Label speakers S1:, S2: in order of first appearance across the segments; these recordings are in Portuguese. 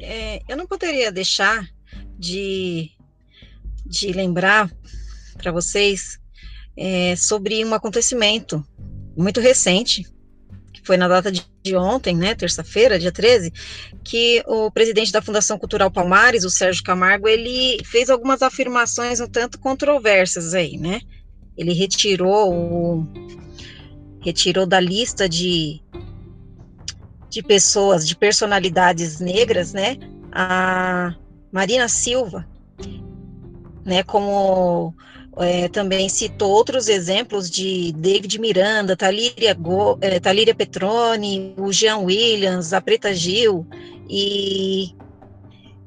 S1: É, eu não poderia deixar de, de lembrar para vocês é, sobre um acontecimento muito recente, que foi na data de, de ontem, né, terça-feira, dia 13, que o presidente da Fundação Cultural Palmares, o Sérgio Camargo, ele fez algumas afirmações um tanto controversas aí, né? Ele retirou o, retirou da lista de de pessoas, de personalidades negras, né? A Marina Silva, né? Como é, também citou outros exemplos de David Miranda, Talíria, Go, é, Talíria Petroni, o Jean Williams, a Preta Gil, e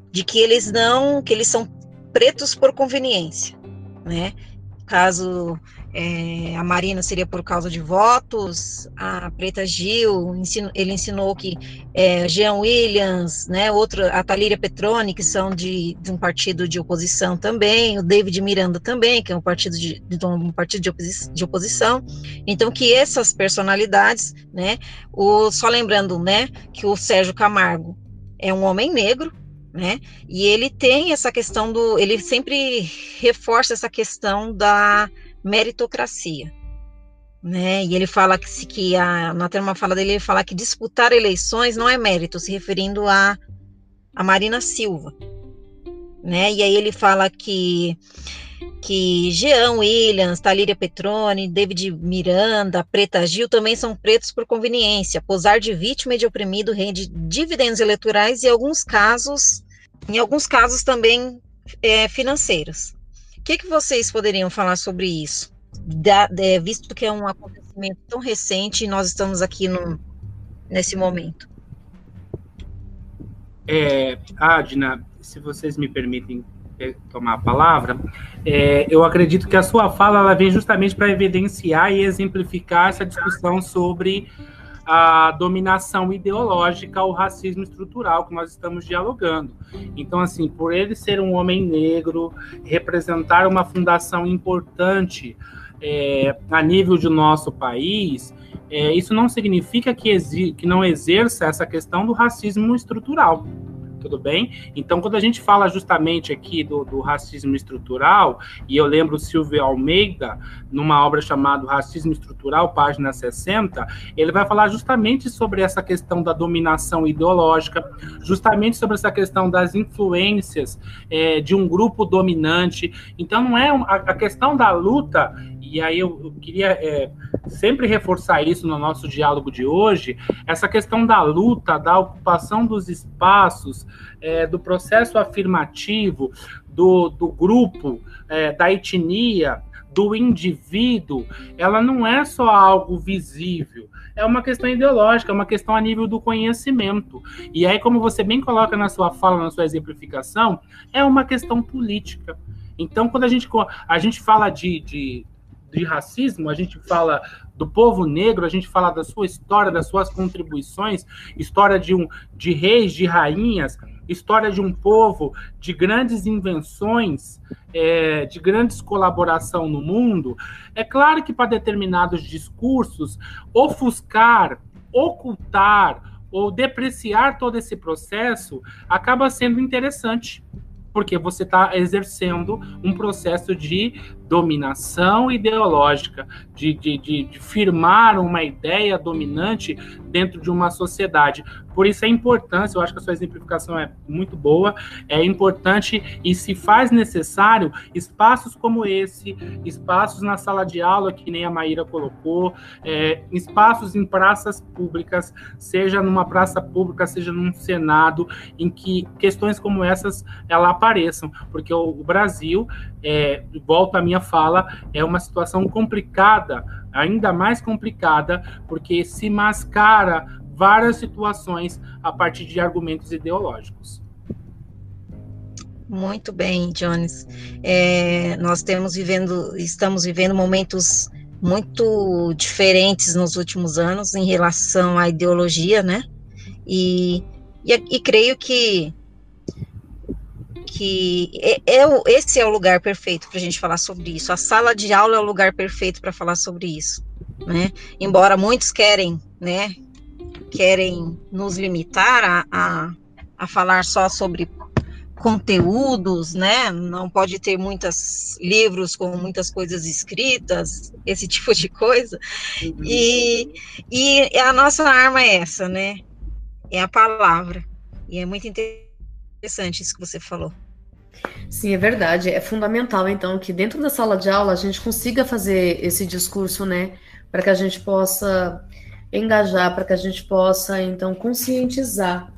S1: de que eles não, que eles são pretos por conveniência, né? Caso é, a Marina seria por causa de votos, a Preta Gil, ensino, ele ensinou que é, Jean Williams, né, outra, a Talíria Petroni, que são de, de, um partido de oposição também, o David Miranda também, que é um partido de, de um partido de, oposi de, oposição. Então, que essas personalidades, né, o, só lembrando, né, que o Sérgio Camargo é um homem negro, né, e ele tem essa questão do, ele sempre reforça essa questão da meritocracia. Né? E ele fala que, se, que a, na uma fala dele, ele fala que disputar eleições não é mérito, se referindo a, a Marina Silva. Né? E aí ele fala que que Jean Williams, Talíria Petroni, David Miranda, Preta Gil também são pretos por conveniência, posar de vítima e de oprimido rende dividendos eleitorais e alguns casos, em alguns casos também é, financeiros. O que, que vocês poderiam falar sobre isso? Da, de, visto que é um acontecimento tão recente e nós estamos aqui no, nesse momento.
S2: É, Adna, se vocês me permitem é, tomar a palavra, é, eu acredito que a sua fala ela vem justamente para evidenciar e exemplificar essa discussão sobre a dominação ideológica, o racismo estrutural que nós estamos dialogando. Então, assim, por ele ser um homem negro, representar uma fundação importante é, a nível de nosso país, é, isso não significa que, que não exerça essa questão do racismo estrutural tudo bem? Então, quando a gente fala justamente aqui do, do racismo estrutural, e eu lembro Silvio Almeida, numa obra chamada Racismo Estrutural, página 60, ele vai falar justamente sobre essa questão da dominação ideológica, justamente sobre essa questão das influências é, de um grupo dominante. Então, não é a, a questão da luta, e aí eu, eu queria é, sempre reforçar isso no nosso diálogo de hoje, essa questão da luta, da ocupação dos espaços, é, do processo afirmativo, do, do grupo, é, da etnia, do indivíduo, ela não é só algo visível, é uma questão ideológica, é uma questão a nível do conhecimento. E aí, como você bem coloca na sua fala, na sua exemplificação, é uma questão política. Então, quando a gente, a gente fala de, de de racismo, a gente fala do povo negro, a gente fala da sua história, das suas contribuições, história de, um, de reis, de rainhas, história de um povo, de grandes invenções, é, de grandes colaboração no mundo. É claro que para determinados discursos, ofuscar, ocultar ou depreciar todo esse processo acaba sendo interessante porque você está exercendo um processo de dominação ideológica, de, de, de, de, firmar uma ideia dominante dentro de uma sociedade. Por isso a importância, eu acho que a sua exemplificação é muito boa, é importante e se faz necessário espaços como esse, espaços na sala de aula, que nem a Maíra colocou, é, espaços em praças públicas, seja numa praça pública, seja num Senado, em que questões como essas ela apareçam, porque o, Brasil, é, volta à minha fala, é uma situação complicada, ainda mais complicada, porque se mascara várias situações a partir de argumentos ideológicos.
S1: Muito bem, Jones. É, nós temos vivendo, estamos vivendo momentos muito diferentes nos últimos anos em relação à ideologia, né? E, e, e creio que que é, é, esse é o lugar perfeito para a gente falar sobre isso. A sala de aula é o lugar perfeito para falar sobre isso, né? Embora muitos querem, né, querem nos limitar a, a, a falar só sobre conteúdos, né? Não pode ter muitos livros com muitas coisas escritas, esse tipo de coisa. E, e a nossa arma é essa, né? É a palavra. E é muito interessante isso que você falou.
S3: Sim, é verdade. É fundamental, então, que dentro da sala de aula a gente consiga fazer esse discurso, né? Para que a gente possa engajar, para que a gente possa, então, conscientizar